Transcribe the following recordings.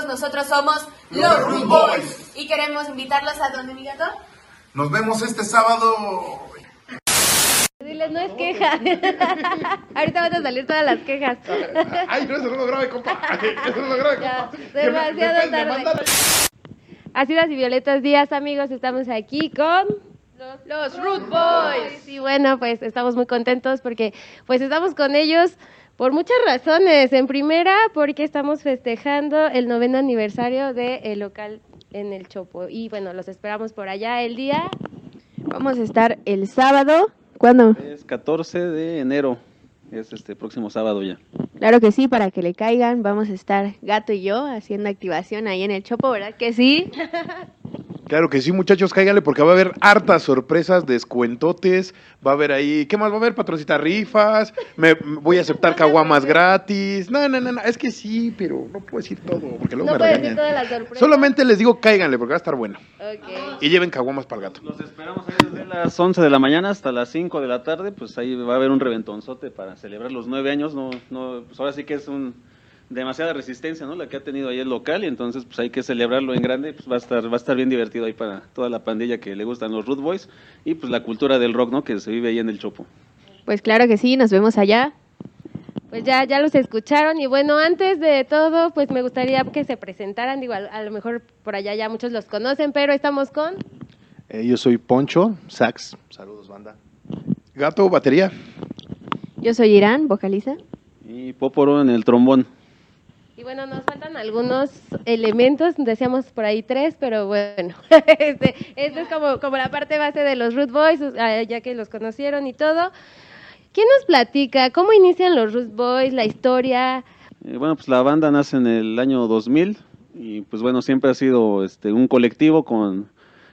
Amigos? Nosotros somos los Root Boys y queremos invitarlos a donde, mi gato. Nos vemos este sábado. Diles, no es queja. Ahorita van a salir todas las quejas. Ay, no, eso no lo grabe, compa. Eso no lo grabe, Ya, compa. demasiado me- tarde. Ácidas y violetas días, amigos. Estamos aquí con los, Root Boys. Y bueno, pues estamos muy contentos porque pues estamos con ellos por muchas razones. En primera, porque estamos festejando el noveno aniversario del local en el Chopo. Y bueno, los esperamos por allá el día. Vamos a estar el sábado. ¿Cuándo? Es 14 de enero, es este próximo sábado ya. Claro que sí, para que le caigan, vamos a estar Gato y yo haciendo activación ahí en el Chopo, ¿verdad que sí? Claro que sí, muchachos, cáiganle porque va a haber hartas sorpresas, descuentotes, va a haber ahí, ¿qué más va a haber? Patrocita rifas, me me voy a aceptar caguamas gratis. No, no, no, no, es que sí, pero no puedo decir todo, porque luego No me puedes decir regañan. todas las sorpresas. Solamente les digo cáiganle porque va a estar bueno. Ok. Y lleven caguamas para el gato. Los esperamos ahí desde las 11 de la mañana hasta las 5 de la tarde, pues ahí va a haber un reventonzote para celebrar los nueve años, no, no, pues ahora sí que es un demasiada resistencia, ¿no? La que ha tenido ahí el local y entonces pues hay que celebrarlo en grande, pues va a estar, va a estar bien divertido ahí para toda la pandilla que le gustan los Root Boys y pues la cultura del rock, ¿no? Que se vive ahí en el Chopo. Pues claro que sí, nos vemos allá. Pues ya, ya los escucharon y bueno, antes de todo, pues me gustaría que se presentaran, digo, a, a lo mejor por allá ya muchos los conocen, pero estamos con... Eh, yo soy Poncho, sax. Saludos, banda. Gato, batería. Yo soy Irán, vocaliza. Y Póporo en el trombón. Y bueno, nos faltan algunos elementos, decíamos por ahí tres, pero bueno, este, este es como, como la parte base de los Root Boys, ya que los conocieron y todo. ¿Quién nos platica? ¿Cómo inician los Root Boys? ¿La historia? Eh, bueno, pues la banda nace en el año 2000 y pues bueno, siempre ha sido este, un colectivo con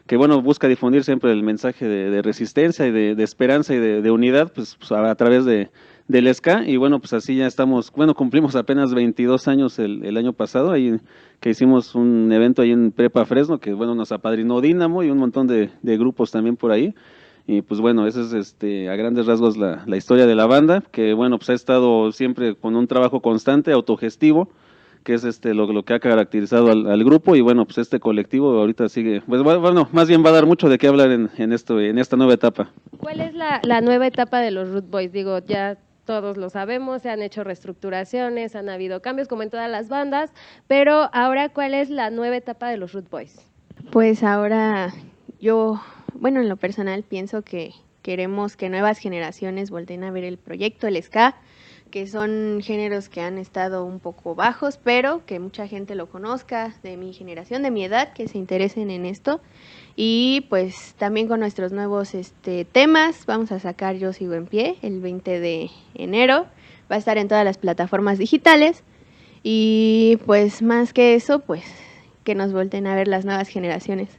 que bueno, busca difundir siempre el mensaje de, resistencia y de, esperanza y de, de unidad pues, pues, a, a través de, del ska y bueno, pues así ya estamos, bueno, cumplimos apenas 22 años el, el año pasado, ahí que hicimos un evento ahí en Prepa Fresno que bueno, nos apadrinó Dínamo y un montón de, de grupos también por ahí. Y pues bueno, esa es este, a grandes rasgos la, la historia de la banda, que bueno, pues ha estado siempre con un trabajo constante, autogestivo, que es este lo, lo que ha caracterizado al, al grupo y bueno, pues este colectivo ahorita sigue, pues bueno, más bien va a dar mucho de qué hablar en, en, esto, en esta nueva etapa. ¿Cuál es la, la nueva etapa de los Root Boys? Digo, ya todos lo sabemos, se han hecho reestructuraciones, han habido cambios como en todas las bandas, pero ahora, ¿cuál es la nueva etapa de los Root Boys? Pues ahora yo, bueno, en lo personal pienso que queremos que nuevas generaciones volteen a ver el proyecto, el ska, que son géneros que han estado un poco bajos, pero que mucha gente lo conozca, de mi generación, de mi edad, que se interesen en esto. Y pues también con nuestros nuevos este, temas, vamos a sacar Yo Sigo en Pie el 20 de enero, va a estar en todas las plataformas digitales. Y pues más que eso, pues que nos volten a ver las nuevas generaciones.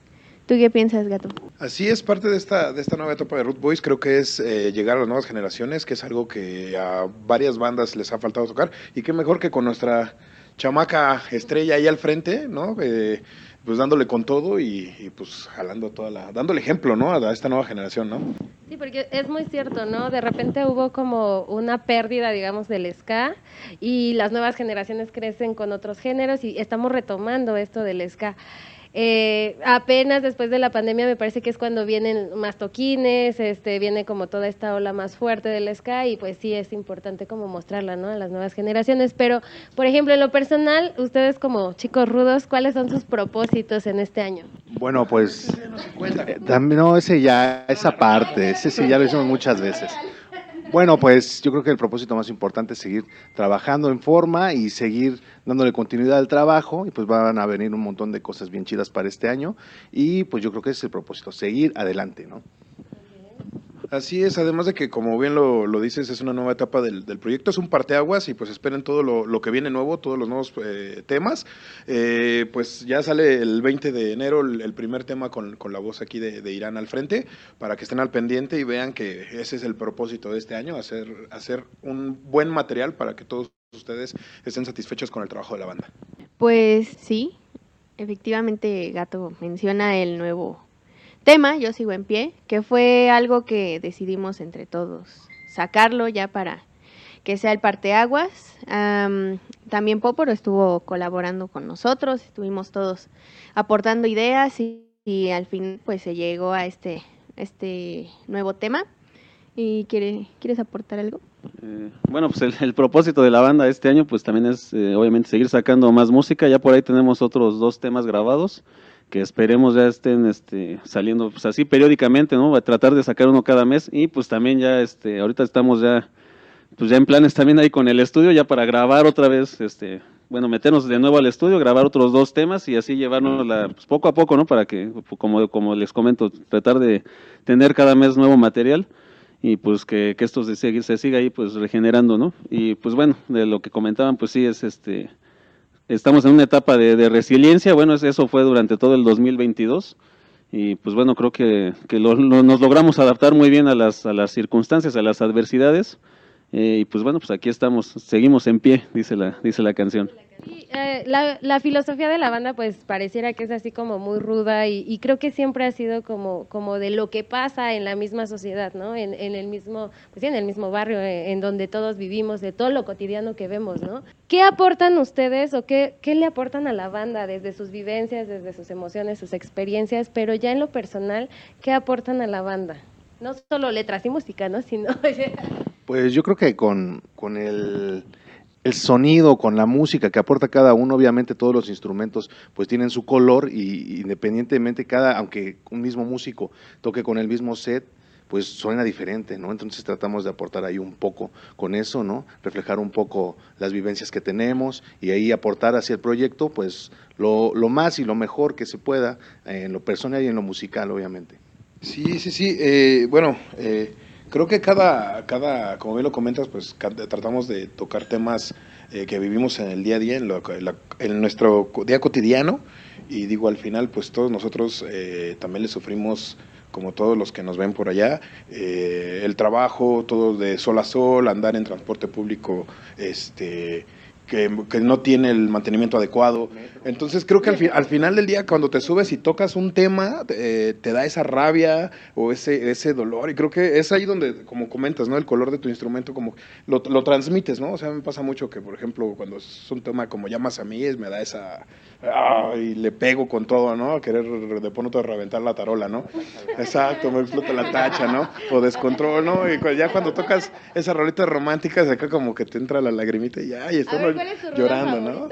¿Tú qué piensas, gato? Así es, parte de esta, de esta nueva etapa de Root Boys creo que es eh, llegar a las nuevas generaciones, que es algo que a varias bandas les ha faltado tocar, y qué mejor que con nuestra chamaca estrella ahí al frente, ¿no? Eh, pues dándole con todo y, y, pues jalando toda la, dándole ejemplo, ¿no? A esta nueva generación, ¿no? Sí, porque es muy cierto, ¿no? De repente hubo como una pérdida, digamos, del ska y las nuevas generaciones crecen con otros géneros y estamos retomando esto del ska. Eh, apenas después de la pandemia me parece que es cuando vienen más toquines, este, viene como toda esta ola más fuerte del ska y pues sí es importante como mostrarla, ¿no? A las nuevas generaciones. Pero, por ejemplo, en lo personal, ustedes como chicos rudos, ¿cuáles son sus propósitos en este año? Bueno, pues eh, también no ese ya esa parte, ese sí ya lo hicimos muchas veces. Bueno, pues yo creo que el propósito más importante es seguir trabajando en forma y seguir dándole continuidad al trabajo y pues van a venir un montón de cosas bien chidas para este año y pues yo creo que ese es el propósito, seguir adelante, ¿no? Así es, además de que, como bien lo, lo dices, es una nueva etapa del, del, proyecto, es un parteaguas y pues esperen todo lo, lo que viene nuevo, todos los nuevos eh, temas. Eh, pues ya sale el 20 de enero el, el primer tema con, con, la voz aquí de, de, Irán al frente, para que estén al pendiente y vean que ese es el propósito de este año, hacer, hacer un buen material para que todos ustedes estén satisfechos con el trabajo de la banda. Pues sí, efectivamente Gato menciona el nuevo tema, Yo sigo en pie, que fue algo que decidimos entre todos sacarlo ya para que sea el parteaguas. También Poporo estuvo colaborando con nosotros, estuvimos todos aportando ideas y, al fin pues se llegó a este, este nuevo tema. ¿Y quiere, quieres aportar algo? Eh, bueno, pues el, el, propósito de la banda este año pues también es eh, obviamente seguir sacando más música. Ya por ahí tenemos otros dos temas grabados que esperemos ya estén este, saliendo pues así periódicamente, ¿no? A tratar de sacar uno cada mes y pues también ya este ahorita estamos ya pues ya en planes también ahí con el estudio ya para grabar otra vez este bueno, meternos de nuevo al estudio, grabar otros dos temas y así llevarnos la, pues poco a poco, ¿no? Para que, como, como les comento, tratar de tener cada mes nuevo material y pues que, que esto se, se siga ahí pues regenerando, ¿no? Y pues bueno, de lo que comentaban, pues sí es este estamos en una etapa de, resiliencia, bueno, eso fue durante todo el 2022 y pues bueno, creo que, que lo, lo, nos logramos adaptar muy bien a las, a las circunstancias, a las adversidades eh, y pues bueno, pues aquí estamos, seguimos en pie, dice la, dice la canción. Sí, eh, la, la, filosofía de la banda pues pareciera que es así como muy ruda y, y, creo que siempre ha sido como, como de lo que pasa en la misma sociedad, ¿no? En, en el mismo, pues en el mismo barrio en, en, donde todos vivimos, de todo lo cotidiano que vemos, ¿no? ¿Qué aportan ustedes o qué, qué le aportan a la banda desde sus vivencias, desde sus emociones, sus experiencias, pero ya en lo personal, qué aportan a la banda? No solo letras y música, ¿no? Sino... Pues yo creo que con, con el, el, sonido, con la música que aporta cada uno, obviamente todos los instrumentos pues tienen su color y independientemente cada, aunque un mismo músico toque con el mismo set, pues suena diferente, ¿no? Entonces tratamos de aportar ahí un poco con eso, ¿no? Reflejar un poco las vivencias que tenemos y ahí aportar hacia el proyecto, pues lo, lo más y lo mejor que se pueda en lo personal y en lo musical, obviamente. Sí, sí, sí. Eh, bueno, eh, creo que cada, cada, como bien lo comentas, pues tratamos de tocar temas eh, que vivimos en el día a día, en, la, en, nuestro día cotidiano. Y digo, al final, pues todos nosotros eh, también le sufrimos, como todos los que nos ven por allá, eh, el trabajo, todo de sol a sol, andar en transporte público, este que, no tiene el mantenimiento adecuado. Entonces creo que al, fi al final del día cuando te subes y tocas un tema, eh, te da esa rabia o ese, ese dolor y creo que es ahí donde, como comentas, ¿no? El color de tu instrumento como lo, lo transmites, ¿no? O sea, me pasa mucho que, por ejemplo, cuando es un tema como llamas a mí, me da esa... ¡ah! y le pego con todo, ¿no? A querer de pronto reventar la tarola, ¿no? Exacto, me explota la tacha, ¿no? O descontrol, ¿no? Y ya cuando tocas esa rolita romántica, acá como que te entra la lagrimita y ya, y está llorando, ¿no?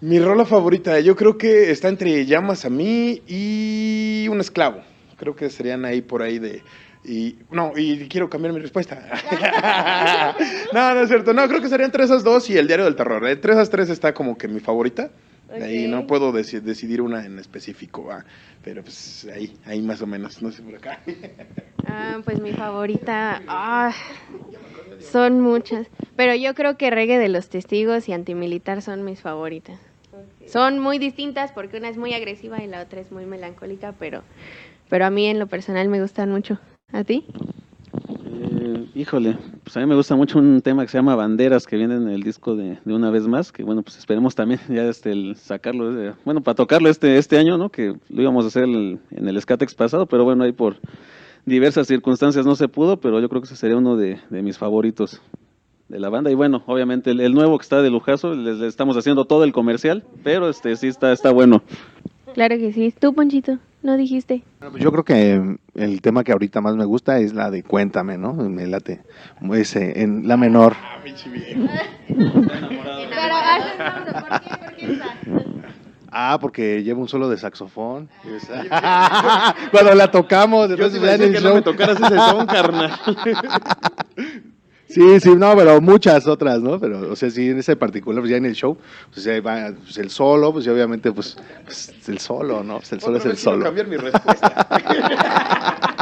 Mi rola favorita, yo creo que está entre Llamas a mí y Un esclavo. Creo que serían ahí por ahí de. Y, no, y quiero cambiar mi respuesta. no, no es cierto. No, creo que serían entre esas dos y El Diario del Terror. Entre esas tres está como que mi favorita. Okay. Ahí no puedo dec decidir una en específico, ¿va? pero pues ahí, ahí más o menos, no sé por acá. ah, pues mi favorita, ah, son muchas, pero yo creo que Reggae de los Testigos y Antimilitar son mis favoritas. Okay. Son muy distintas porque una es muy agresiva y la otra es muy melancólica, pero, pero a mí en lo personal me gustan mucho. ¿A ti? Eh, híjole, pues a mí me gusta mucho un tema que se llama Banderas, que viene en el disco de, una vez más, que bueno, pues esperemos también ya este, el sacarlo, eh, bueno, para tocarlo este, este año, ¿no? Que lo íbamos a hacer el, en el Skatex pasado, pero bueno, ahí por diversas circunstancias no se pudo, pero yo creo que ese sería uno de, mis favoritos de la banda. Y bueno, obviamente el, el nuevo que está de lujazo, les, les, estamos haciendo todo el comercial, pero este sí está, está bueno. Claro que sí. ¿Tú, Ponchito? ¿No dijiste? Yo creo que el tema que ahorita más me gusta es la de Cuéntame, ¿no? Me late. Ese, en la menor. Ah, mi Ah, porque lleva un solo de saxofón. Cuando la tocamos, Yo sí ya en el que show. no me tocaras ese son, carnal. Sí, sí, no, pero muchas otras, ¿no? Pero, o sea, sí, en ese particular, pues ya en el show, pues ya va pues, el solo, pues ya obviamente, pues, pues el solo, ¿no? Pues el solo Otra es el solo. cambiar mi respuesta.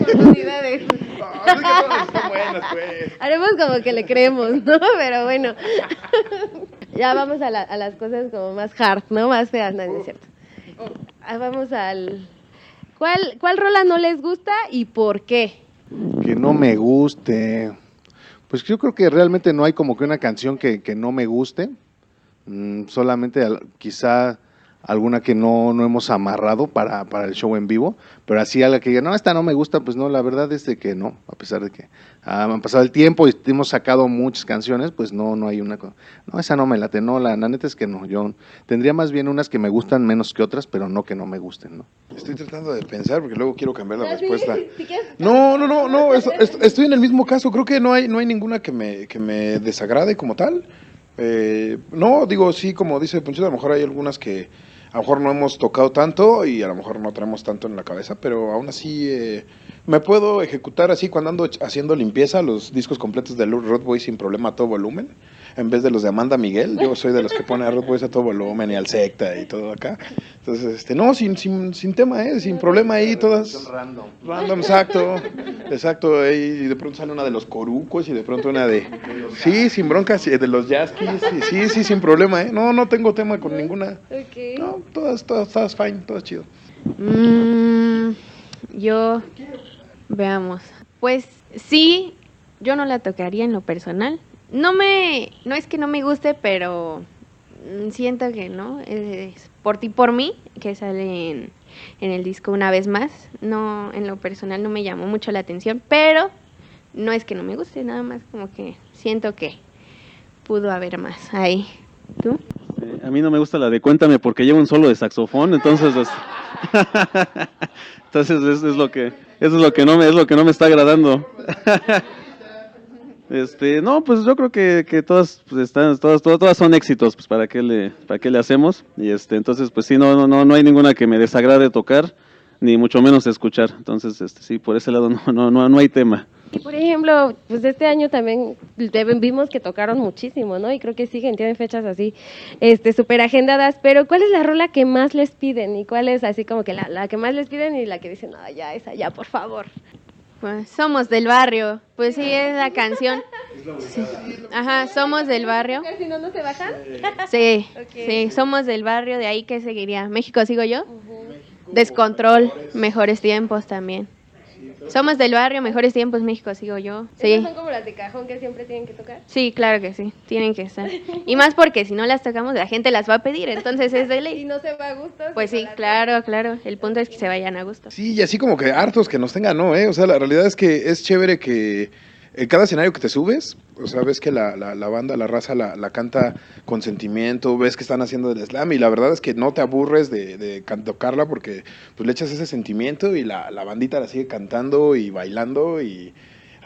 oportunidades. No, es que todas están buenas, pues. Haremos como que le creemos, ¿no? Pero bueno. ya vamos a, la- a las cosas como más hard, ¿no? Más feas, no, no es cierto. Ah, vamos al... ¿Cuál, ¿Cuál rola no les gusta y por qué? Que no me guste. Pues yo creo que realmente no hay como que una canción que, que no me guste. Mm, solamente quizá alguna que no, no hemos amarrado para, para el show en vivo. Pero así algo que diga, no, esta no me gusta, pues no, la verdad es de que no. A pesar de que ah, han pasado el tiempo y hemos sacado muchas canciones, pues no, no hay una. No, esa no me late. No, la, la neta es que no. Yo tendría más bien unas que me gustan menos que otras, pero no que no me gusten, ¿no? Estoy tratando de pensar porque luego quiero cambiar la respuesta. No, no, no, no, es- es- estoy en el mismo caso. Creo que no hay, no hay ninguna que me, que me desagrade como tal. Eh, no, digo, sí, como dice Ponchito, a lo mejor hay algunas que a lo mejor no hemos tocado tanto y a lo mejor no traemos tanto en la cabeza, pero aún así eh, me puedo ejecutar así cuando ando haciendo limpieza los discos completos de Road Boy sin problema a todo volumen. En vez de los de Amanda Miguel, yo soy de los que pone a Road Boys a todo volumen y al secta y todo acá. Entonces, este, no, sin, sin, sin tema, ¿eh? sin problema ahí, todas. Random. Random, exacto. Exacto, ahí y de pronto sale una de los corucos y de pronto una de... Sí, sin broncas, de los yaskis, sí, sí, sí, sin problema, ¿eh? No, no tengo tema con ninguna. Ok. No, todas, todas, todas fine, todas chido. Mm, yo, veamos. Pues sí, yo no la tocaría en lo personal. No me, no es que no me guste, pero siento que no. Es por ti, por mí, que sale en, en el disco una vez más. No, en lo personal no me llamó mucho la atención, pero no es que no me guste, nada más como que siento que pudo haber más ahí. ¿Tú? Eh, a mí no me gusta la de Cuéntame porque lleva un solo de saxofón, entonces es- entonces es, es lo que eso es lo que no me es lo que no me está agradando. Este, no, pues yo creo que, que todas pues, están todas, todas todas son éxitos, pues para qué le para qué le hacemos y este entonces pues sí no no no no hay ninguna que me desagrade tocar ni mucho menos escuchar. Entonces este sí por ese lado no no no no hay tema. Por ejemplo, pues este año también vimos que tocaron muchísimo, ¿no? Y creo que siguen, tienen fechas así, este, súper agendadas, pero ¿cuál es la rola que más les piden? ¿Y cuál es así como que la, la que más les piden y la que dicen, no, ya, esa, ya, por favor? Pues somos del barrio. Pues sí, es la canción. Sí. Ajá, somos del barrio. Si no, no se bajan. Sí, sí, somos del barrio, de ahí que seguiría. México sigo yo. Descontrol, mejores tiempos también. Somos del barrio, mejores tiempos, México sigo yo. Esas Sí. son como las de cajón que siempre tienen que tocar. Sí, claro que sí, tienen que estar. Y más porque si no las tocamos, la gente las va a pedir, entonces es de Y ley. no se va a gusto. Pues sí, claro, claro. El punto es que se vayan a gusto. Sí, y así como que hartos que nos tengan, ¿no? ¿Eh? O sea, la realidad es que es chévere que cada escenario que te subes, o sea, ves que la, la, la banda, la raza la, la canta con sentimiento, ves que están haciendo el slam y la verdad es que no te aburres de, de tocarla porque pues le echas ese sentimiento y la, la bandita la sigue cantando y bailando y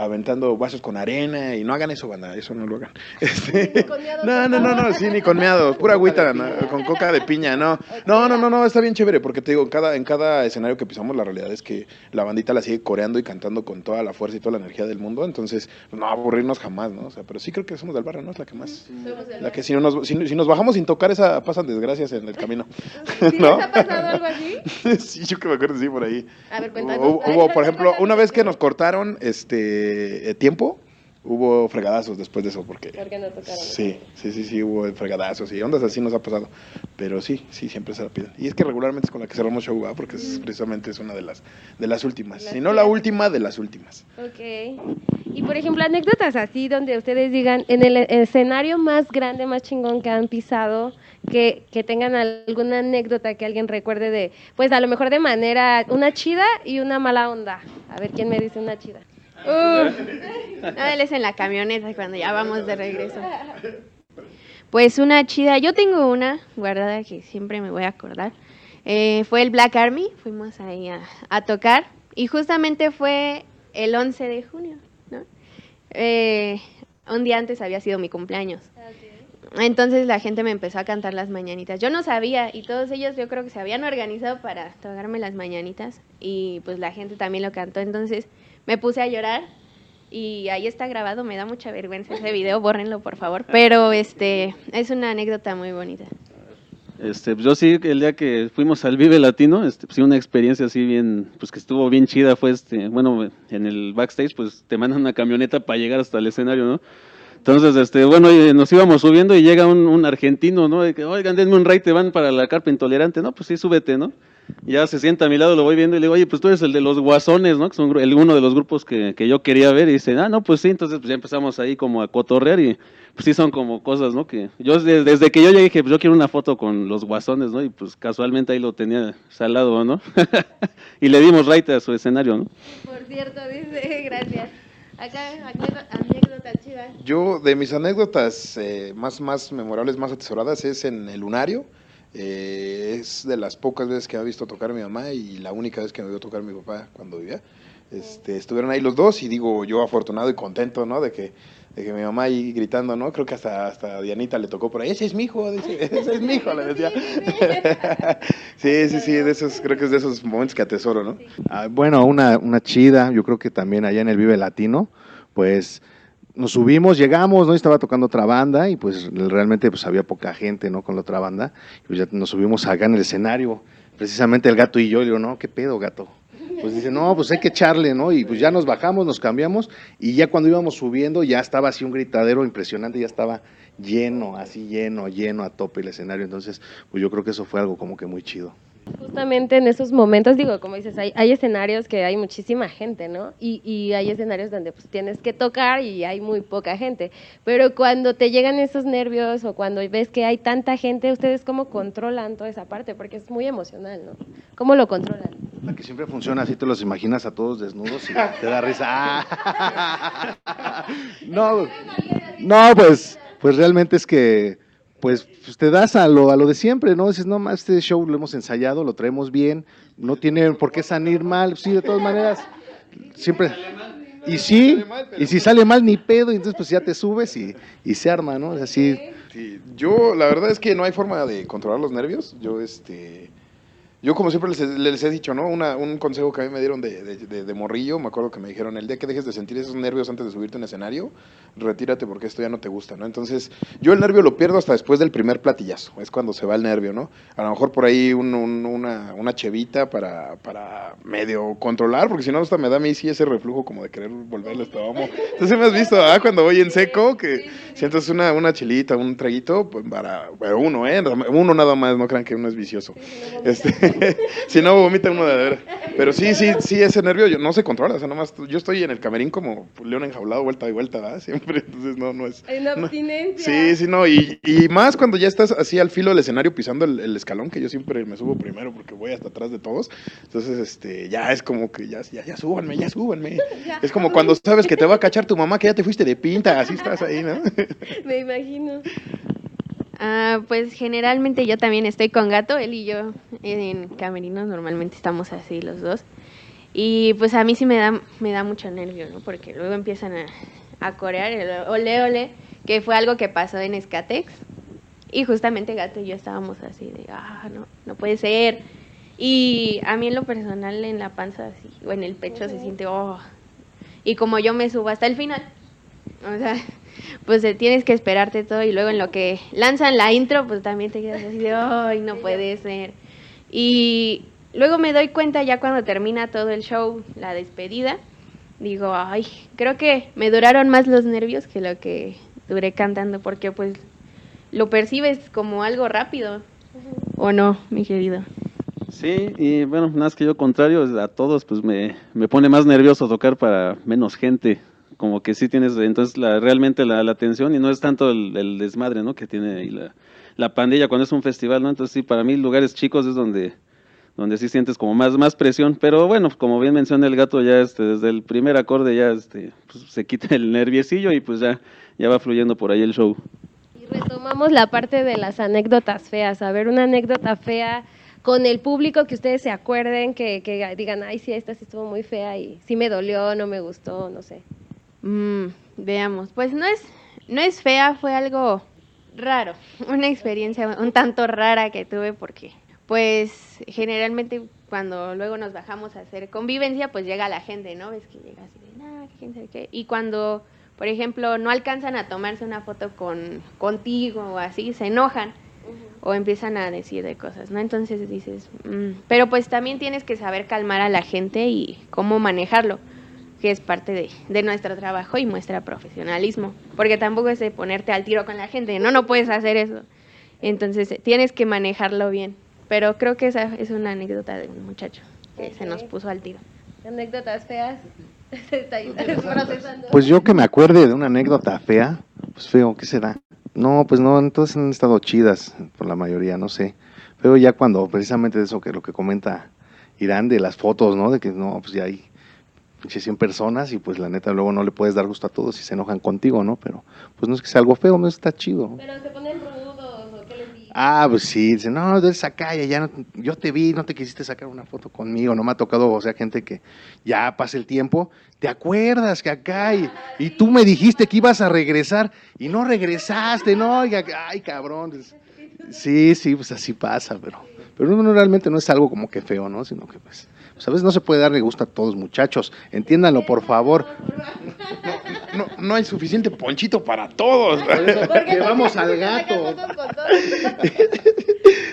aventando vasos con arena y no hagan eso, banda, eso no lo hagan. Este, Ni con miados, no, no, no, no, sí, ni con meados, pura agüita, ¿no? con coca de piña, no. No, no, no, no, está bien chévere, porque te digo, en cada, en cada escenario que pisamos, la realidad es que la bandita la sigue coreando y cantando con toda la fuerza y toda la energía del mundo, entonces, no aburrirnos jamás, ¿no? O sea, pero sí creo que somos del barrio, ¿no? Es la que más. Del La que si, no nos, si, si nos bajamos sin tocar, esa pasan desgracias en el camino. ¿Sí ¿No? les ha pasado algo así? sí, yo que me acuerdo, sí, por ahí. A ver, cuéntanos. Hubo, hubo, por ejemplo, una vez que nos cortaron este eh, tiempo, hubo fregadazos después de eso, porque... ¿Por qué no tocaron? Sí, sí, sí, sí, hubo fregadazos y ondas así nos ha pasado. Pero sí, sí, siempre se la piden. Y es que regularmente es con la que cerramos show, ¿verdad? porque es, precisamente es una de las, de las últimas. Las Si no la última, de las últimas. Ok. Y por ejemplo, anécdotas así donde ustedes digan, en el escenario más grande, más chingón que han pisado, que, que tengan alguna anécdota que alguien recuerde de, pues a lo mejor de manera, una chida y una mala onda. A ver, ¿quién me dice una chida? Uh, no, él es en la camioneta cuando ya vamos de regreso. Pues una chida, yo tengo una guardada que siempre me voy a acordar. Eh, fue el Black Army, fuimos ahí a, a tocar y justamente fue el 11 de junio, ¿no? Eh, un día antes había sido mi cumpleaños. Entonces la gente me empezó a cantar las mañanitas. Yo no sabía y todos ellos yo creo que se habían organizado para tocarme las mañanitas y pues la gente también lo cantó. Entonces me puse a llorar y ahí está grabado. Me da mucha vergüenza ese video, bórrenlo por favor. Pero este es una anécdota muy bonita. Este, pues yo sí, el día que fuimos al Vive Latino, este, pues sí, una experiencia así bien, pues que estuvo bien chida fue este, bueno, en el backstage, pues te mandan una camioneta para llegar hasta el escenario, ¿no? Entonces, este, bueno, nos íbamos subiendo y llega un, argentino, ¿no? De que, oigan, denme un ride, te van para la carpa intolerante, ¿no? Pues sí, súbete, ¿no? Ya se sienta a mi lado, lo voy viendo y le digo, oye, pues tú eres el de los guasones, ¿no? Que son el, uno de los grupos que, que yo quería ver. Y dice, ah, no, pues sí, entonces pues ya empezamos ahí como a cotorrear y pues sí son como cosas, ¿no? Que yo desde, que yo llegué dije, pues yo quiero una foto con los guasones, ¿no? Y pues casualmente ahí lo tenía salado, ¿no? y le dimos right a su escenario, ¿no? Por cierto, dice, gracias. Acá, anécdota chida. Yo, de mis anécdotas eh, más, más memorables, más atesoradas, es en el lunario. Eh, es de las pocas veces que ha visto tocar a mi mamá y la única vez que me vio tocar a mi papá cuando vivía. Este, estuvieron ahí los dos y digo yo afortunado y contento, ¿no? De que, de que mi mamá ahí gritando, ¿no? Creo que hasta, hasta Dianita le tocó por ahí, ese es mi hijo, ese es mi hijo, le decía. sí, sí, sí, de esos, creo que es de esos momentos que atesoro, ¿no? Ah, bueno, una, una chida, yo creo que también allá en el Vive Latino, pues nos subimos, llegamos, ¿no? estaba tocando otra banda y pues realmente pues había poca gente, ¿no? Con la otra banda. Y pues ya nos subimos acá en el escenario, precisamente el gato y yo, le digo, no, ¿qué pedo, gato? Pues dice, no, pues hay que echarle, ¿no? Y pues ya nos bajamos, nos cambiamos y ya cuando íbamos subiendo ya estaba así un gritadero impresionante, ya estaba lleno, así lleno, lleno a tope el escenario. Entonces, pues yo creo que eso fue algo como que muy chido. Justamente en esos momentos, digo, como dices, hay, hay escenarios que hay muchísima gente, ¿no? Y, y, hay escenarios donde pues tienes que tocar y hay muy poca gente. Pero cuando te llegan esos nervios o cuando ves que hay tanta gente, ¿ustedes cómo controlan toda esa parte? Porque es muy emocional, ¿no? ¿Cómo lo controlan? La que siempre funciona así, te los imaginas a todos desnudos y te da risa. no, no, pues, pues realmente es que pues, pues, te das a lo, a lo de siempre, ¿no? Dices, no, más este show lo hemos ensayado, lo traemos bien, no tiene por qué salir mal, sí, de todas maneras, siempre... Y sí, y si sale mal ni pedo, entonces pues ya te subes y, y se arma, ¿no? Así. Sí, yo la verdad es que no hay forma de controlar los nervios. Yo este yo como siempre les, he dicho, ¿no? Una, un consejo que a mí me dieron de, de, de, morrillo, me acuerdo que me dijeron, el día que dejes de sentir esos nervios antes de subirte en escenario, retírate porque esto ya no te gusta, ¿no? Entonces, yo el nervio lo pierdo hasta después del primer platillazo, es cuando se va el nervio, ¿no? A lo mejor por ahí una, una chevita para, para medio controlar, porque si no, hasta me da a mí sí ese reflujo como de querer volverle hasta vamos. Entonces, me has visto, ah, cuando voy en seco, que sientes una, una chelita, un traguito, pues para, para uno, ¿eh? Uno nada más, no crean que uno es vicioso. Este si no, vomita uno de ver. Pero sí, sí, sí, ese nervio yo, no se controla. O sea, nomás yo estoy en el camerín como león enjaulado, vuelta y vuelta, ¿verdad? Siempre. Entonces, no, no es. Hay una abstinencia. sí, sí, no. Y, y, más cuando ya estás así al filo del escenario pisando el, escalón, que yo siempre me subo primero porque voy hasta atrás de todos. Entonces, este, ya es como que ya, ya, ya súbanme, ya súbanme. es como cuando sabes que te va a cachar tu mamá, que ya te fuiste de pinta, así estás ahí, ¿no? me imagino. Ah, pues generalmente yo también estoy con gato, él y yo en camerinos normalmente estamos así los dos. Y pues a mí sí me da, me da mucho nervio, ¿no? Porque luego empiezan a, a corear el ole ole, que fue algo que pasó en Skatex. Y justamente Gato y yo estábamos así de, ah, no, no puede ser. Y a mí en lo personal en la panza así, o en el pecho se siente, oh. Y como yo me subo hasta el final, o sea, pues eh, tienes que esperarte todo y luego en lo que lanzan la intro, pues también te quedas así de, ay, no puede ser. Y luego me doy cuenta ya cuando termina todo el show, la despedida, digo, ay, creo que me duraron más los nervios que lo que duré cantando, porque pues lo percibes como algo rápido, ¿o no, mi querido? Sí, y bueno, más que yo contrario, a todos pues me, me pone más nervioso tocar para menos gente como que sí tienes entonces la, realmente la, atención y no es tanto el, desmadre, ¿no? Que tiene ahí la, la, pandilla cuando es un festival, ¿no? Entonces sí, para mí lugares chicos es donde, donde sí sientes como más, más presión, pero bueno, como bien menciona el gato, ya este, desde el primer acorde ya este, pues, se quita el nerviecillo y pues ya, ya va fluyendo por ahí el show. Y retomamos la parte de las anécdotas feas, a ver, una anécdota fea con el público que ustedes se acuerden, que, que digan, ay, sí, esta sí estuvo muy fea y sí me dolió, no me gustó, no sé. Mm, veamos, pues no es, no es fea, fue algo raro, una experiencia un tanto rara que tuve porque pues generalmente cuando luego nos bajamos a hacer convivencia, pues llega la gente, ¿no? Ves que llega así de, nada, quién sabe qué. Y cuando, por ejemplo, no alcanzan a tomarse una foto con contigo o así, se enojan. o empiezan a decir de cosas, ¿no? Entonces dices, mm, pero pues también tienes que saber calmar a la gente y cómo manejarlo, que es parte de, de nuestro trabajo y muestra profesionalismo, porque tampoco es de ponerte al tiro con la gente, no, no puedes hacer eso. Entonces tienes que manejarlo bien, pero creo que esa es una anécdota de un muchacho que se nos puso al tiro. Anécdotas feas. Ahí. Pues yo que me acuerde de una anécdota fea, pues feo, ¿qué será? No, pues no, entonces han estado chidas por la mayoría, no sé. Pero ya cuando precisamente de eso que lo que comenta Irán de las fotos, ¿no? De que no, pues ya hay pinche 100 personas y pues la neta luego no le puedes dar gusto a todos si se enojan contigo, ¿no? Pero pues no es que sea algo feo, no está chido. Pero se ponen rudos o qué les digo. Ah, pues sí, dice, no, de esa calle, ya no- yo te vi, no te quisiste sacar una foto conmigo, no me ha tocado, o sea, gente que ya pasa el tiempo, ¿te acuerdas que acá y, y tú me dijiste que ibas a regresar y no regresaste, no? Y ay, cabrón. sí, sí, pues así pasa, pero, pero no, realmente no es algo como que feo, ¿no? Sino que pues, pues a veces no se puede darle gusto a todos, muchachos, entiéndanlo, por favor. No, no hay suficiente ponchito para todos. Llevamos al gato.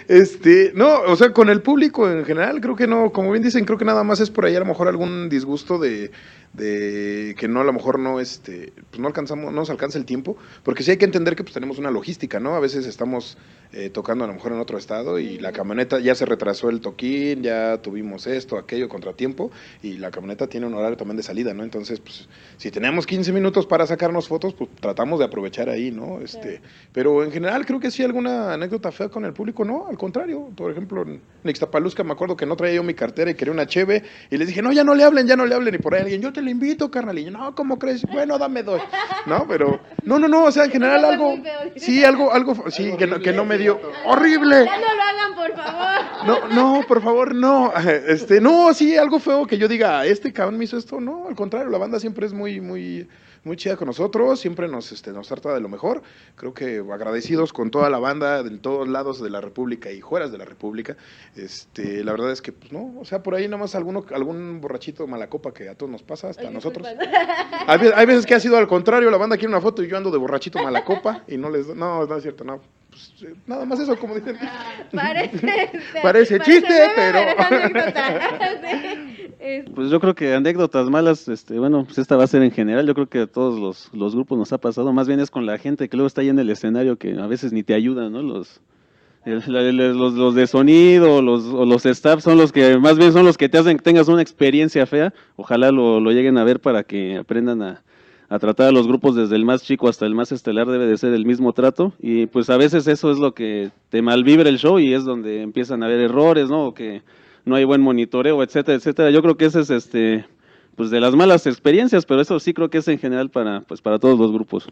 Este, no, o sea, con el público en general, creo que no, como bien dicen, creo que nada más es por ahí a lo mejor algún disgusto de, de que no, a lo mejor no, este, pues no alcanzamos, no nos alcanza el tiempo, porque sí hay que entender que pues tenemos una logística, ¿no? A veces estamos eh, tocando a lo mejor en otro estado y la camioneta ya se retrasó el toquín, ya tuvimos esto, aquello, contratiempo, y la camioneta tiene un horario también de salida, ¿no? Entonces, pues, si tenemos 15 minutos para sacarnos fotos, pues tratamos de aprovechar ahí, ¿no? Este, pero en general creo que sí alguna anécdota fea con el público, no, al contrario. Por ejemplo, en Ixtapalusca me acuerdo que no traía yo mi cartera y quería una cheve y les dije, no, ya no le hablen, ya no le hablen. Y por ahí alguien, yo te invito, carnal. Y yo, no, ¿cómo crees? Bueno, dame dos. No, pero, no, no, no, o sea, en general algo, sí, algo, algo, sí, que no, que no me dio, horrible. Ya no lo hagan, por favor. No, no, por favor, no. Este, no, sí, algo feo que yo diga, este cabrón me hizo esto. No, al contrario, la banda siempre es muy, muy, muy chida con nosotros, siempre nos, este, nos trata de lo mejor. Creo que agradecidos con toda la banda de todos lados de la República y fuera de la República. Este, la verdad es que, pues no, o sea, por ahí nada más alguno, algún borrachito mala copa que a todos nos pasa, hasta a nosotros. Hay, ve- hay veces que ha sido al contrario, la banda quiere una foto y yo ando de borrachito mala copa y no les, no, no es cierto, no. Pues, eh, nada más eso, como dicen. Parece, Parece chiste, meme, pero- Pues yo creo que anécdotas malas, este, bueno, pues esta va a ser en general, yo creo que a todos los, los grupos nos ha pasado, más bien es con la gente que luego está ahí en el escenario que a veces ni te ayudan, ¿no? Los, el- la- el- los, los de sonido, los, o los staff son los que, más bien son los que te hacen que tengas una experiencia fea, ojalá lo, lo lleguen a ver para que aprendan a, a tratar a los grupos desde el más chico hasta el más estelar debe de ser el mismo trato y pues a veces eso es lo que te malvibra el show y es donde empiezan a haber errores, ¿no? O que no hay buen monitoreo, etcétera, etcétera. Yo creo que ese es este pues de las malas experiencias, pero eso sí creo que es en general para pues para todos los grupos.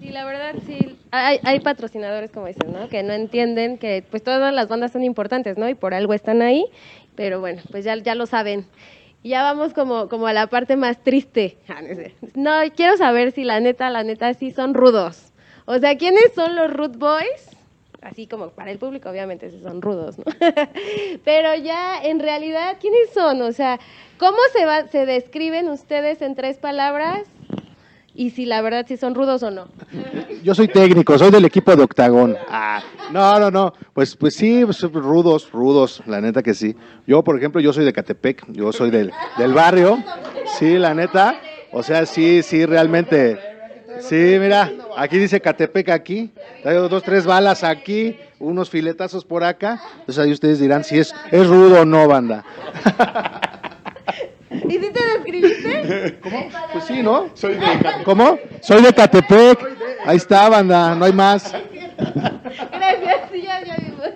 Sí, la verdad, sí. Hay, hay patrocinadores, como dicen, ¿no? Que no entienden que pues todas las bandas son importantes, ¿no? Y por algo están ahí. Pero bueno, pues ya, ya lo saben. Ya vamos como, como a la parte más triste. Ah, no quiero saber si la neta, la neta, sí son rudos. O sea, ¿quiénes son los Root Boys? Así como para el público, obviamente, sí son rudos, ¿no? Pero ya, en realidad, ¿quiénes son? O sea, ¿cómo se, va, se describen ustedes en tres palabras? Y si la verdad, si son rudos o no. Yo soy técnico, soy del equipo de Octagón. Ah, no, no, no. Pues, pues sí, pues, rudos, rudos, la neta que sí. Yo, por ejemplo, yo soy de Catepec, yo soy del, del barrio. Sí, la neta. O sea, sí, sí, realmente. Sí, mira, aquí dice Catepec aquí. Traigo dos, tres balas aquí, unos filetazos por acá. Entonces ahí ustedes dirán si es, es rudo o no, banda. ¿Y si te describiste? Pues sí, ¿no? Soy de ¿Cómo? Soy de Catepec. Ahí está, banda, no hay más. Gracias, sí, ya, ya vimos.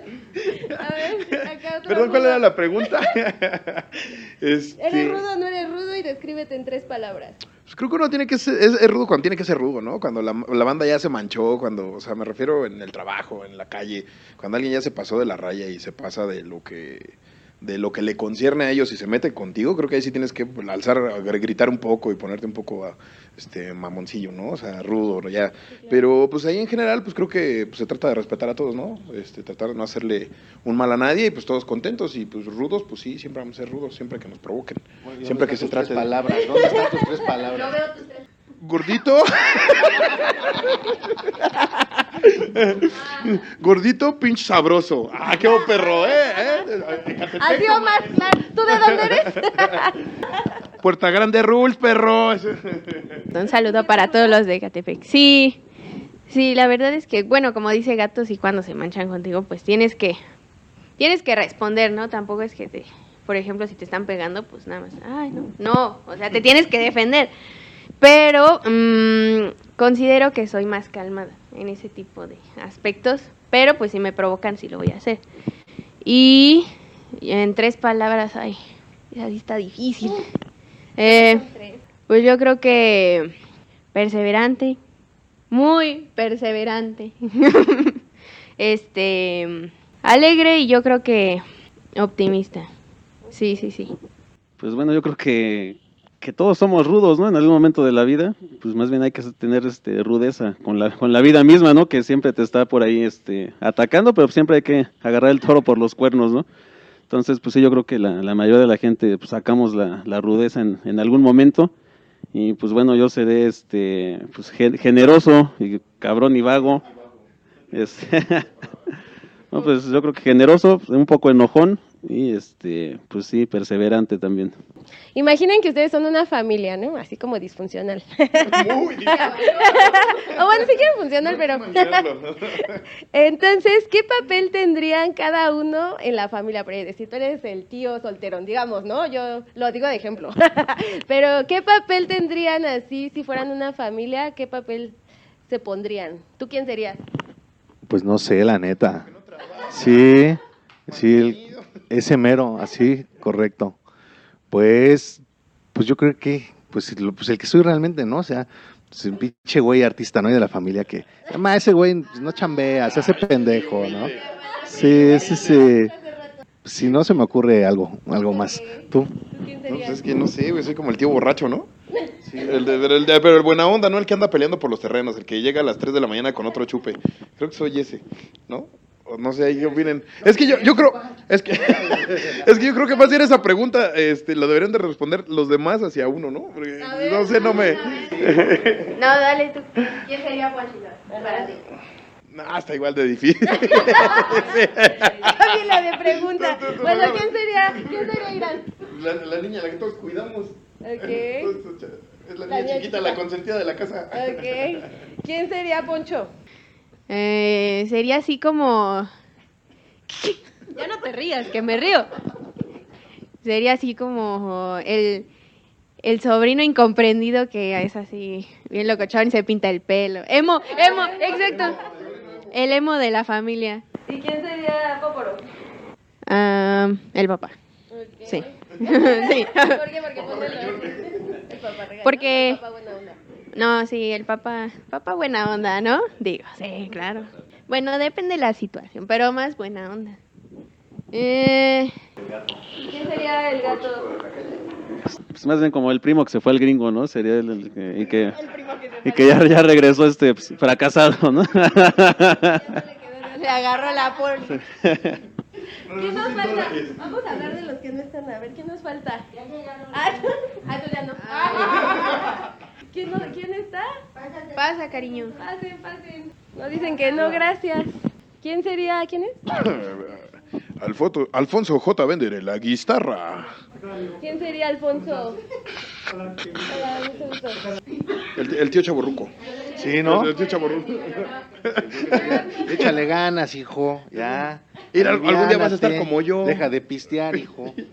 A ver, acá Perdón, ¿cuál era la pregunta? Este, ¿Eres rudo o no eres rudo? Y descríbete en tres palabras. Pues creo que uno tiene que ser, es, es rudo cuando tiene que ser rudo, ¿no? Cuando la, la banda ya se manchó, cuando, o sea, me refiero en el trabajo, en la calle, cuando alguien ya se pasó de la raya y se pasa de lo que de lo que le concierne a ellos y se mete contigo, creo que ahí sí tienes que alzar, gritar un poco y ponerte un poco a, este mamoncillo, ¿no? O sea, rudo, ¿no? ya. Pero pues ahí en general, pues creo que pues, se trata de respetar a todos, ¿no? Este, tratar de no hacerle un mal a nadie y pues todos contentos y pues rudos, pues sí, siempre vamos a ser rudos, siempre que nos provoquen, siempre que se trate de palabras, ¿dónde están tus tres palabras? Gordito. Gordito, pinche sabroso. Ah, qué buen perro, ¿eh? ¿Eh? Omar, claro. ¿Tú de dónde eres? Puerta Grande Rules, perro. Un saludo para todos los de Catepec. Sí, sí, la verdad es que, bueno, como dice Gatos, y cuando se manchan contigo, pues tienes que, tienes que responder, ¿no? Tampoco es que te, por ejemplo, si te están pegando, pues nada más, ay, no, no, o sea, te tienes que defender. Pero mm, considero que soy más calmada en ese tipo de aspectos, pero pues si me provocan, sí lo voy a hacer. Y en tres palabras, ay, esa sí está difícil. Eh, pues yo creo que perseverante, muy perseverante. este, alegre y yo creo que optimista. Sí, sí, sí. Pues bueno, yo creo que, que todos somos rudos, ¿no? En algún momento de la vida, pues más bien hay que tener este rudeza con la, con la vida misma, ¿no? Que siempre te está por ahí este atacando, pero siempre hay que agarrar el toro por los cuernos, ¿no? Entonces, pues sí, yo creo que la, la mayoría de la gente pues, sacamos la, la rudeza en, en, algún momento. Y pues bueno, yo seré este pues generoso y cabrón y vago. Este, no, pues yo creo que generoso, un poco enojón y este, pues sí, perseverante también. Imaginen que ustedes son una familia, ¿no? Así como disfuncional. Muy o bueno, sí que funcional, pero... Entonces, ¿qué papel tendrían cada uno en la familia? Si tú eres el tío solterón, digamos, ¿no? Yo lo digo de ejemplo. pero, ¿qué papel tendrían así si fueran una familia? ¿Qué papel se pondrían? ¿Tú quién serías? Pues no sé, la neta. Sí, sí, el, ese mero, así, correcto. Pues, pues yo creo que, pues, pues el que soy realmente, ¿no? O sea, pues un pinche güey artista, ¿no? Y de la familia que, además ese güey pues, no chambea, se hace pendejo, ¿no? Sí, sí, sí. Si no se me ocurre algo, algo más. ¿Tú? No, pues es que no sé, güey, soy como el tío borracho, ¿no? Sí, el de, pero el buena onda, ¿no? El que anda peleando por los terrenos, el que llega a las 3 de la mañana con otro chupe. Creo que soy ese, ¿no? No sé, ahí opinen. Es que yo, yo creo, es que, es que yo creo que más bien esa pregunta, este, lo deberían de responder los demás hacia uno, ¿no? Porque, no sé, no me. No, dale tú. ¿Quién sería Juanchito para ti? No, está igual de difícil. la de pregunta. Bueno, ¿quién sería, quién sería Irán? La, la niña, la que todos cuidamos. Ok. Es la, la niña chiquita, la consentida de la casa. Ok. ¿Quién sería Poncho? Eh, sería así como... ya no te rías, que me río. Sería así como el, el sobrino incomprendido que es así, bien locochón y se pinta el pelo. Emo, emo, exacto. El emo de la familia. ¿Y quién sería Poporo? Uh, el papá. Okay. Sí. sí. ¿Por qué? Porque el papá regala. Porque... El papá buena onda. No, sí, el papá, papá buena onda, ¿no? Digo, sí, claro. Bueno, depende de la situación, pero más buena onda. Eh... ¿Quién sería el gato? Pues más bien como el primo que se fue al gringo, ¿no? Sería el, y que, y que ya, ya regresó este pues, fracasado, ¿no? Le agarró la por... ¿Qué nos falta? Vamos a hablar de los que no están. A ver, ¿qué nos falta? Ya llegaron. Ah, tú ya no. ¿Quién, no, ¿Quién está? Pasa, cariño. Pasen, pasen. No dicen que no, gracias. ¿Quién sería? ¿Quién es? Alfonso, Alfonso J. Bender, la guitarra. ¿Quién sería Alfonso? Hola. El, el tío Chaborruco. Sí, ¿no? El tío Chaborruco. Échale ganas, hijo, ya. Ir, algún día vas a estar como yo. Deja de pistear, hijo.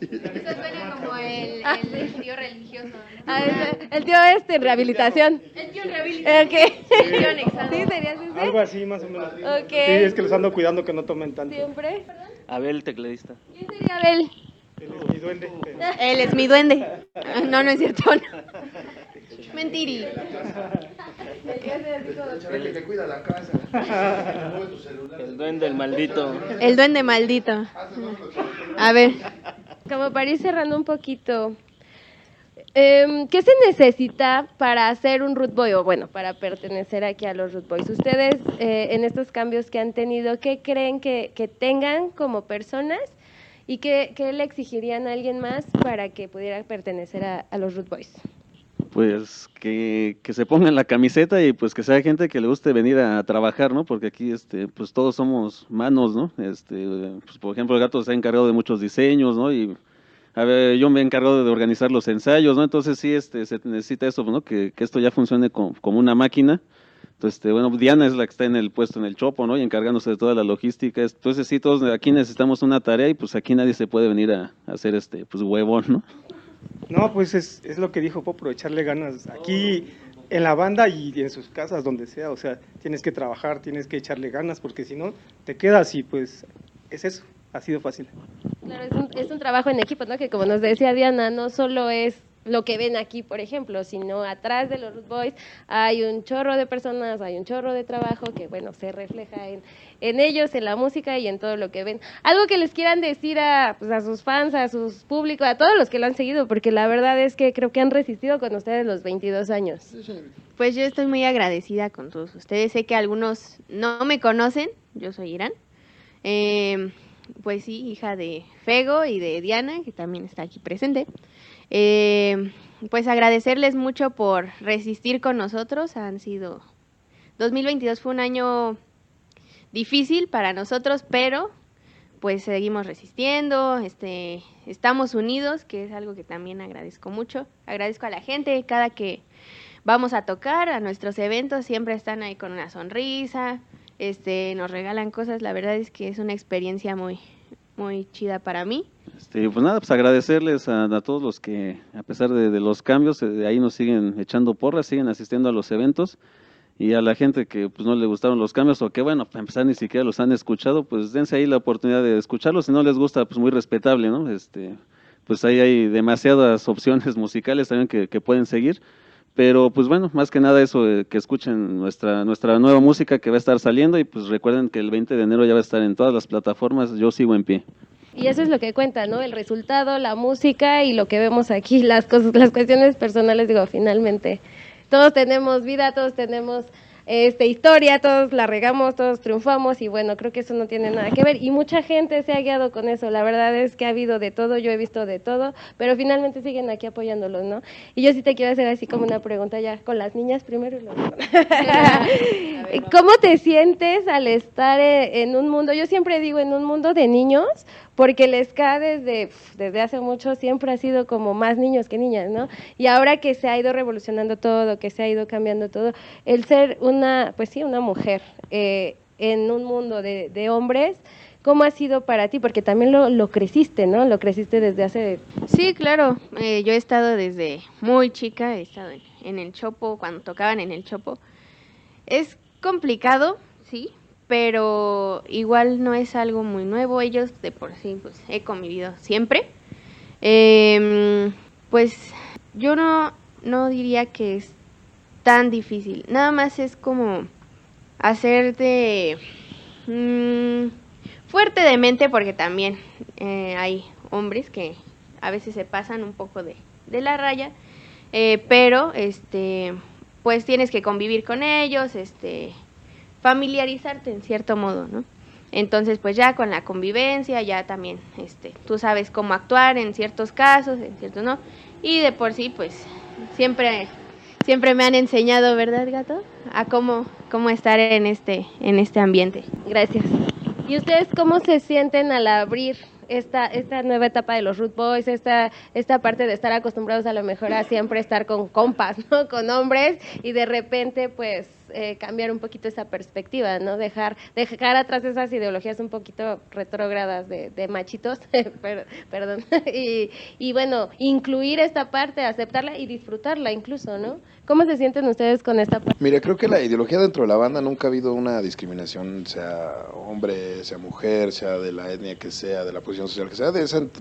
El, el tío religioso. Ah, el, el, tío este en rehabilitación. El tío en rehabilitación. Okay. El tío anexado. ¿Sí serías ese? Algo así, más o menos. Sí, es que los ando cuidando que no tomen tanto. ¿Siempre? Abel, tecladista. ¿Quién sería Abel? Él es mi duende. Él es mi duende. No, no es cierto. No. Mentiri. El que cuida la casa. El duende, el maldito. El duende maldito. A ver. Como para ir cerrando un poquito, eh, ¿qué se necesita para ser un root boy o bueno, para pertenecer aquí a los root boys? Ustedes eh, en estos cambios que han tenido, ¿qué creen que, que tengan como personas y qué, qué, le exigirían a alguien más para que pudiera pertenecer a, a los root boys? Pues que, que se pongan la camiseta y pues que sea gente que le guste venir a trabajar, ¿no? Porque aquí, este, pues todos somos manos, ¿no? Este, pues por ejemplo, el gato se ha encargado de muchos diseños, ¿no? Y a ver, yo me he encargado de organizar los ensayos, ¿no? Entonces sí, este, se necesita eso, ¿no? Que, que esto ya funcione como, como una máquina. Entonces, este, bueno, Diana es la que está en el puesto en el Chopo, ¿no? Y encargándose de toda la logística. Entonces sí, todos aquí necesitamos una tarea y pues aquí nadie se puede venir a, a hacer este, pues huevón, ¿no? No, pues es, es lo que dijo Popro, echarle ganas. Aquí en la banda y en sus casas, donde sea, o sea, tienes que trabajar, tienes que echarle ganas, porque si no, te quedas y pues es eso, ha sido fácil. Claro, es un, es un trabajo en equipo, ¿no? Que como nos decía Diana, no solo es lo que ven aquí, por ejemplo, sino atrás de los Root Boys hay un chorro de personas, hay un chorro de trabajo que, bueno, se refleja en, en ellos, en la música y en todo lo que ven. Algo que les quieran decir a, pues, a sus fans, a sus públicos, a todos los que lo han seguido, porque la verdad es que creo que han resistido con ustedes los 22 años. Pues yo estoy muy agradecida con todos ustedes. Sé que algunos no me conocen, yo soy Irán. Eh, pues sí, hija de Fego y de Diana, que también está aquí presente. Eh, pues agradecerles mucho por resistir con nosotros. Han sido 2022 fue un año difícil para nosotros, pero pues seguimos resistiendo, este, estamos unidos, que es algo que también agradezco mucho. Agradezco a la gente, cada que vamos a tocar a nuestros eventos siempre están ahí con una sonrisa, este, nos regalan cosas. La verdad es que es una experiencia muy, muy chida para mí. Este, pues nada, pues agradecerles a, todos los que, a pesar de, de los cambios, eh, ahí nos siguen echando porras, siguen asistiendo a los eventos. Y a la gente que pues no le gustaron los cambios o que bueno, para empezar ni siquiera los han escuchado, pues dense ahí la oportunidad de escucharlos. Si no les gusta, pues muy respetable, ¿no? Este, pues ahí hay demasiadas opciones musicales también que, que pueden seguir. Pero pues bueno, más que nada eso, eh, que escuchen nuestra, nuestra nueva música que va a estar saliendo y pues recuerden que el 20 de enero ya va a estar en todas las plataformas, yo sigo en pie. Y eso es lo que cuenta, ¿no? El resultado, la música y lo que vemos aquí, las cosas, las cuestiones personales, digo, finalmente. Todos tenemos vida, todos tenemos este, historia, todos la regamos, todos triunfamos y bueno, creo que eso no tiene nada que ver y mucha gente se ha guiado con eso, la verdad es que ha habido de todo, yo he visto de todo, pero finalmente siguen aquí apoyándolos, ¿no? Y yo sí te quiero hacer así como una pregunta ya con las niñas primero y luego. ¿Cómo te sientes al estar eh, en un mundo, yo siempre digo en un mundo de niños, porque el ska desde, desde hace mucho siempre ha sido como más niños que niñas, ¿no? Y ahora que se ha ido revolucionando todo, que se ha ido cambiando todo, el ser una, pues sí, una mujer eh, en un mundo de, hombres, ¿cómo ha sido para ti? Porque también lo, lo creciste, ¿no? Lo creciste desde hace... Sí, claro, eh, yo he estado desde muy chica, he estado en el Chopo, cuando tocaban en el Chopo. Es complicado, sí, pero igual no es algo muy nuevo. Ellos de por sí, pues he convivido siempre. Eh, pues yo no, no diría que es tan difícil. Nada más es como hacerte mmm, fuerte de mente porque también eh, hay hombres que a veces se pasan un poco de, de la raya, eh, pero este pues tienes que convivir con ellos, este familiarizarte en cierto modo, ¿no? Entonces, pues ya con la convivencia, ya también, este, tú sabes cómo actuar en ciertos casos, en ciertos no, y de por sí, pues, siempre, siempre me han enseñado, ¿verdad, gato? A cómo, cómo estar en este, en este ambiente. Gracias. ¿Y ustedes cómo se sienten al abrir esta, esta nueva etapa de los Root Boys, esta, esta parte de estar acostumbrados a lo mejor a siempre estar con compas, ¿no? Con hombres, y de repente, pues, eh, cambiar un poquito esa perspectiva, ¿no? Dejar, dejar atrás esas ideologías un poquito retrógradas de, machitos, perdón, y, bueno, incluir esta parte, aceptarla y disfrutarla incluso, ¿no? ¿Cómo se sienten ustedes con esta parte? Mira, creo que la ideología dentro de la banda nunca ha habido una discriminación, sea hombre, sea mujer, sea de la etnia que sea, de la posición social que sea.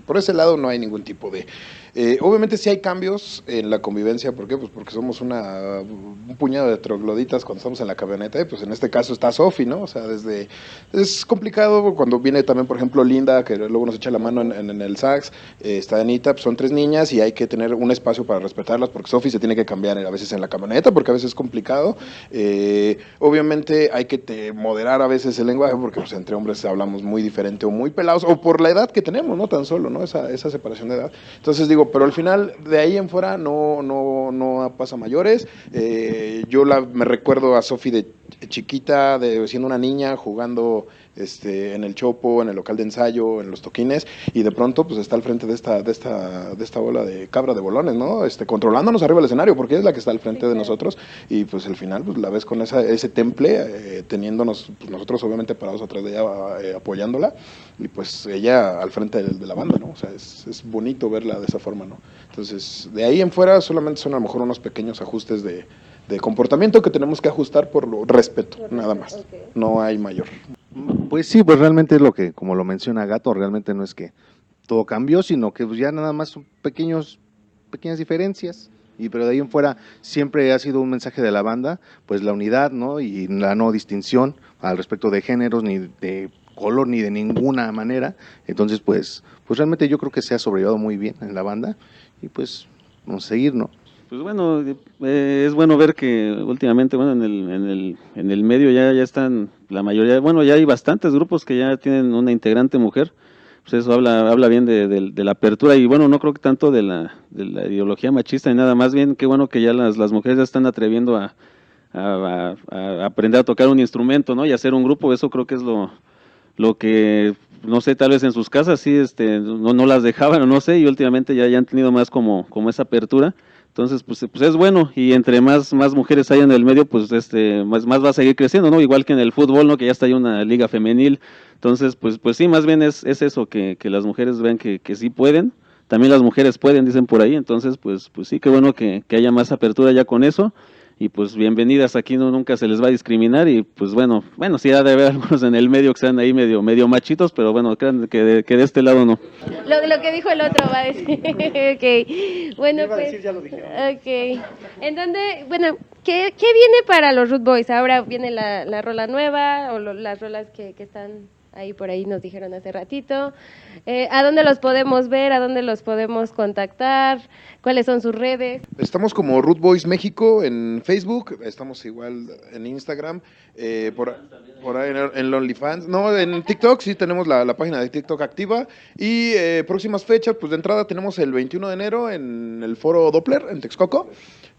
Por ese lado no hay ningún tipo de... Eh, obviamente sí hay cambios en la convivencia, ¿por qué? Pues porque somos una, un puñado de trogloditas con estamos en la camioneta, y pues en este caso está Sofi, ¿no? O sea, desde, es complicado cuando viene también, por ejemplo, Linda, que luego nos echa la mano en, el sax, eh, está Anita, pues son tres niñas y hay que tener un espacio para respetarlas, porque Sofi se tiene que cambiar a veces en la camioneta, porque a veces es complicado. Eh, obviamente hay que moderar a veces el lenguaje, porque pues, entre hombres hablamos muy diferente o muy pelados, o por la edad que tenemos, ¿no? Tan solo, ¿no? Esa, esa separación de edad. Entonces digo, pero al final de ahí en fuera no, no, no pasa mayores. Eh, yo la, me recuerdo a Sofi de chiquita, de siendo una niña, jugando este, en el chopo, en el local de ensayo, en los toquines, y de pronto pues está al frente de esta, de esta, de esta bola de cabra de bolones, ¿no? Este, controlándonos arriba del escenario, porque es la que está al frente de nosotros, y pues al final pues la ves con esa, ese temple, eh, teniéndonos, pues, nosotros obviamente parados atrás de ella, eh, apoyándola, y pues ella al frente de, la banda, ¿no? O sea, es, es, bonito verla de esa forma, ¿no? Entonces, de ahí en fuera solamente son a lo mejor unos pequeños ajustes de, de comportamiento que tenemos que ajustar por lo respeto, nada más. No hay mayor. Pues sí, pues realmente es lo que, como lo menciona Gato, realmente no es que todo cambió, sino que pues ya nada más son pequeños, pequeñas diferencias. Y pero de ahí en fuera siempre ha sido un mensaje de la banda, pues la unidad, ¿no? Y la no distinción al respecto de géneros, ni de color, ni de ninguna manera. Entonces, pues, pues realmente yo creo que se ha sobrellevado muy bien en la banda y pues vamos a seguir, ¿no? Pues bueno, eh, es bueno ver que últimamente, bueno, en el, en el, en el medio ya, ya están la mayoría, bueno, ya hay bastantes grupos que ya tienen una integrante mujer, pues eso habla, habla bien de, la apertura y bueno, no creo que tanto de la, de la ideología machista ni nada, más bien qué bueno que ya las, las mujeres ya están atreviendo a, a, aprender a tocar un instrumento, ¿no? Y hacer un grupo, eso creo que es lo, lo que no sé, tal vez en sus casas sí este no, no las dejaban no sé, y últimamente ya, ya han tenido más como, como esa apertura. Entonces, pues, pues es bueno y entre más, más mujeres hay en el medio, pues este más, más va a seguir creciendo, ¿no? Igual que en el fútbol, ¿no? Que ya está ahí una liga femenil. Entonces, pues, pues sí, más bien es, es eso, que, que las mujeres vean que, que sí pueden. También las mujeres pueden, dicen por ahí. Entonces, pues, pues sí, qué bueno que, que haya más apertura ya con eso y pues bienvenidas. Aquí no nunca se les va a discriminar y pues bueno bueno sí ha de haber algunos en el medio que sean ahí medio medio machitos pero bueno crean que de, que de este lado no. Lo, lo que dijo el otro va a decir. Ok. Bueno pues ya lo dije. ok. En dónde bueno ¿qué, ¿qué viene para los Root Boys ahora viene la, la rola nueva o las rolas que, que están ahí por ahí nos dijeron hace ratito. Eh, ¿A dónde los podemos ver? ¿A dónde los podemos contactar? ¿Cuáles son sus redes? Estamos como Root Boys México en Facebook, estamos igual en Instagram, eh, por, por, ahí en, OnlyFans. No, en TikTok sí tenemos la, página de TikTok activa. Y eh, próximas fechas, pues de entrada tenemos el 21 de enero en el foro Doppler en Texcoco.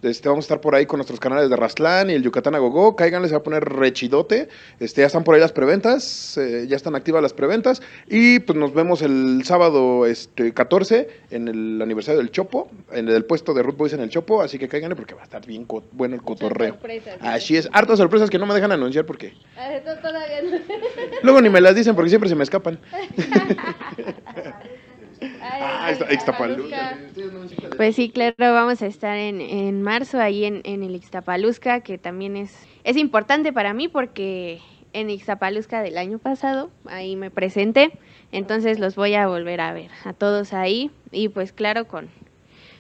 Este, vamos a estar por ahí con nuestros canales de Rastlán y el Yucatán Agogó. Cáiganle, se va a poner rechidote. Este, ya están por ahí las preventas, eh, ya están activas las preventas. Y pues nos vemos el sábado este, 14 en el aniversario del Chopo, en el puesto de Root Boys en el Chopo. Así que cáiganle porque va a estar bien bueno el cotorreo. Así es, hartas sorpresas que no me dejan anunciar porque. Todavía no. Luego ni me las dicen porque siempre se me escapan. Ah, Pues sí, claro, vamos a estar en, en marzo ahí en, en el Ixtapalusca, que también es, es importante para mí porque en Ixtapalusca del año pasado, ahí me presenté, entonces los voy a volver a ver a todos ahí y pues claro, con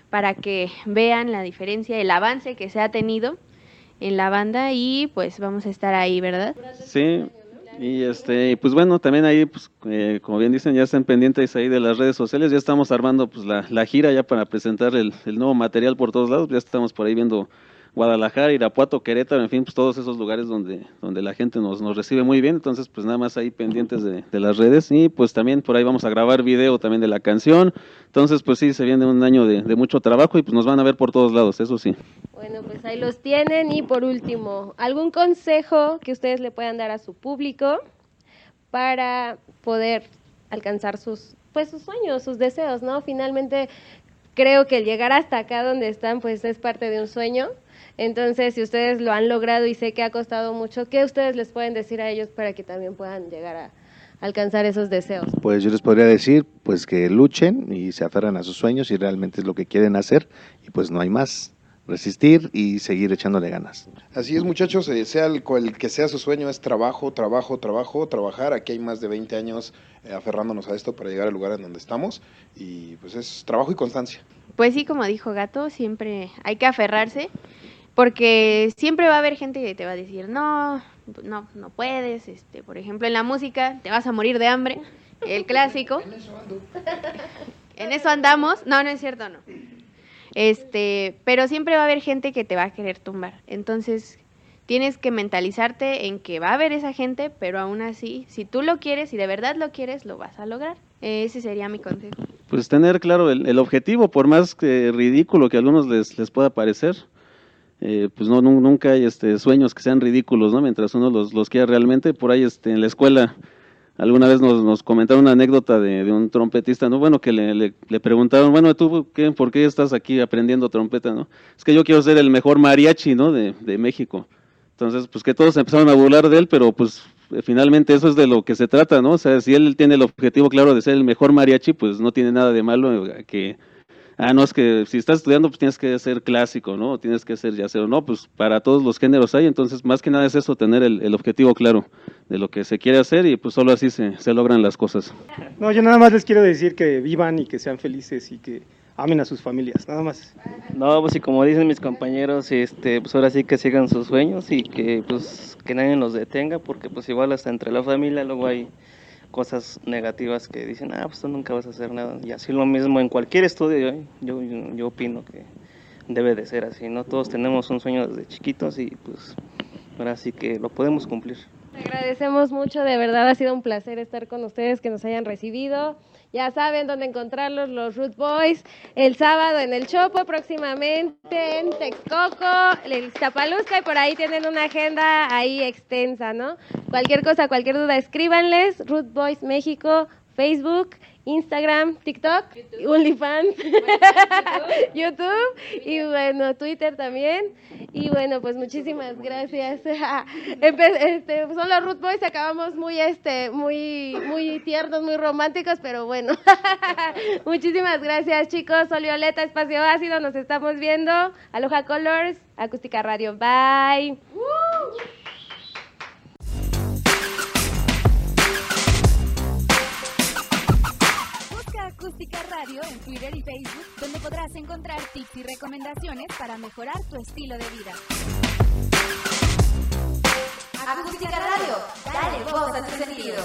para que vean la diferencia, el avance que se ha tenido en la banda y pues vamos a estar ahí, ¿verdad? Sí, y este, pues bueno, también ahí, pues, eh, como bien dicen, ya están pendientes ahí de las redes sociales, ya estamos armando pues la, la gira ya para presentar el, el, nuevo material por todos lados, ya estamos por ahí viendo Guadalajara, Irapuato, Querétaro, en fin, pues todos esos lugares donde, donde la gente nos, nos recibe muy bien, entonces pues nada más ahí pendientes de, de, las redes. Y pues también por ahí vamos a grabar video también de la canción, entonces pues sí, se viene un año de, de mucho trabajo y pues nos van a ver por todos lados, eso sí. Bueno, pues ahí los tienen. Y por último, ¿algún consejo que ustedes le puedan dar a su público para poder alcanzar sus pues sus sueños, sus deseos, ¿no? Finalmente creo que el llegar hasta acá donde están pues es parte de un sueño entonces, si ustedes lo han logrado y sé que ha costado mucho, ¿qué ustedes les pueden decir a ellos para que también puedan llegar a alcanzar esos deseos? Pues yo les podría decir pues que luchen y se aferran a sus sueños y realmente es lo que quieren hacer y pues no hay más resistir y seguir echándole ganas. Así es, muchachos, eh, sea el, que sea su sueño, es trabajo, trabajo, trabajo, trabajar. Aquí hay más de 20 años eh, aferrándonos a esto para llegar al lugar en donde estamos y pues es trabajo y constancia. Pues sí, como dijo Gato, siempre hay que aferrarse porque siempre va a haber gente que te va a decir, no, no, no puedes, este, por ejemplo, en la música te vas a morir de hambre, el clásico. En eso andamos. No, no es cierto, no. Este, pero siempre va a haber gente que te va a querer tumbar. Entonces, tienes que mentalizarte en que va a haber esa gente, pero aún así, si tú lo quieres y de verdad lo quieres, lo vas a lograr. Ese sería mi consejo. Pues tener claro el, objetivo, por más que ridículo que a algunos les, les pueda parecer, eh, pues no, nunca hay este, sueños que sean ridículos, ¿no? Mientras uno los, los quiera realmente, por ahí este, en la escuela alguna vez nos, nos comentaron una anécdota de, un trompetista, ¿no? Bueno, que le, le, preguntaron, bueno, ¿tú qué, por qué estás aquí aprendiendo trompeta, no? Es que yo quiero ser el mejor mariachi, ¿no? De, de México. Entonces, pues que todos empezaron a burlar de él, pero pues finalmente eso es de lo que se trata, ¿no? O sea, si él tiene el objetivo claro de ser el mejor mariachi, pues no tiene nada de malo que, ah, no, es que si estás estudiando, pues tienes que ser clásico, ¿no? Tienes que ser yacero, no, pues para todos los géneros hay, entonces más que nada es eso, tener el, el objetivo claro de lo que se quiere hacer y pues solo así se, se logran las cosas. No, yo nada más les quiero decir que vivan y que sean felices y que amen a sus familias, nada más. No, pues y como dicen mis compañeros, este, pues ahora sí que sigan sus sueños y que pues que nadie los detenga, porque pues igual hasta entre la familia luego hay cosas negativas que dicen, ah, pues tú nunca vas a hacer nada. Y así lo mismo en cualquier estudio, ¿eh? yo, yo, opino que debe de ser así, ¿no? Todos tenemos un sueño desde chiquitos y pues ahora sí que lo podemos cumplir. Agradecemos mucho, de verdad ha sido un placer estar con ustedes, que nos hayan recibido. Ya saben dónde encontrarlos, los Root Boys, el sábado en el Chopo, próximamente en Texcoco, el Iztapalusca, y por ahí tienen una agenda ahí extensa, ¿no? Cualquier cosa, cualquier duda, escríbanles, Root Boys México, Facebook, Instagram, TikTok, OnlyFans, YouTube y bueno, Twitter también. Y bueno, pues muchísimas gracias. este, son los Root Boys, acabamos muy este muy muy tiernos, muy románticos, pero bueno. muchísimas gracias, chicos. Sol Violeta, Espacio Ácido, nos estamos viendo. Aloha Colors, Acústica Radio. Bye. Acústica Radio en Twitter y Facebook, donde podrás encontrar tips y recomendaciones para mejorar tu estilo de vida. Acústica Radio, dale voz a tus sentido.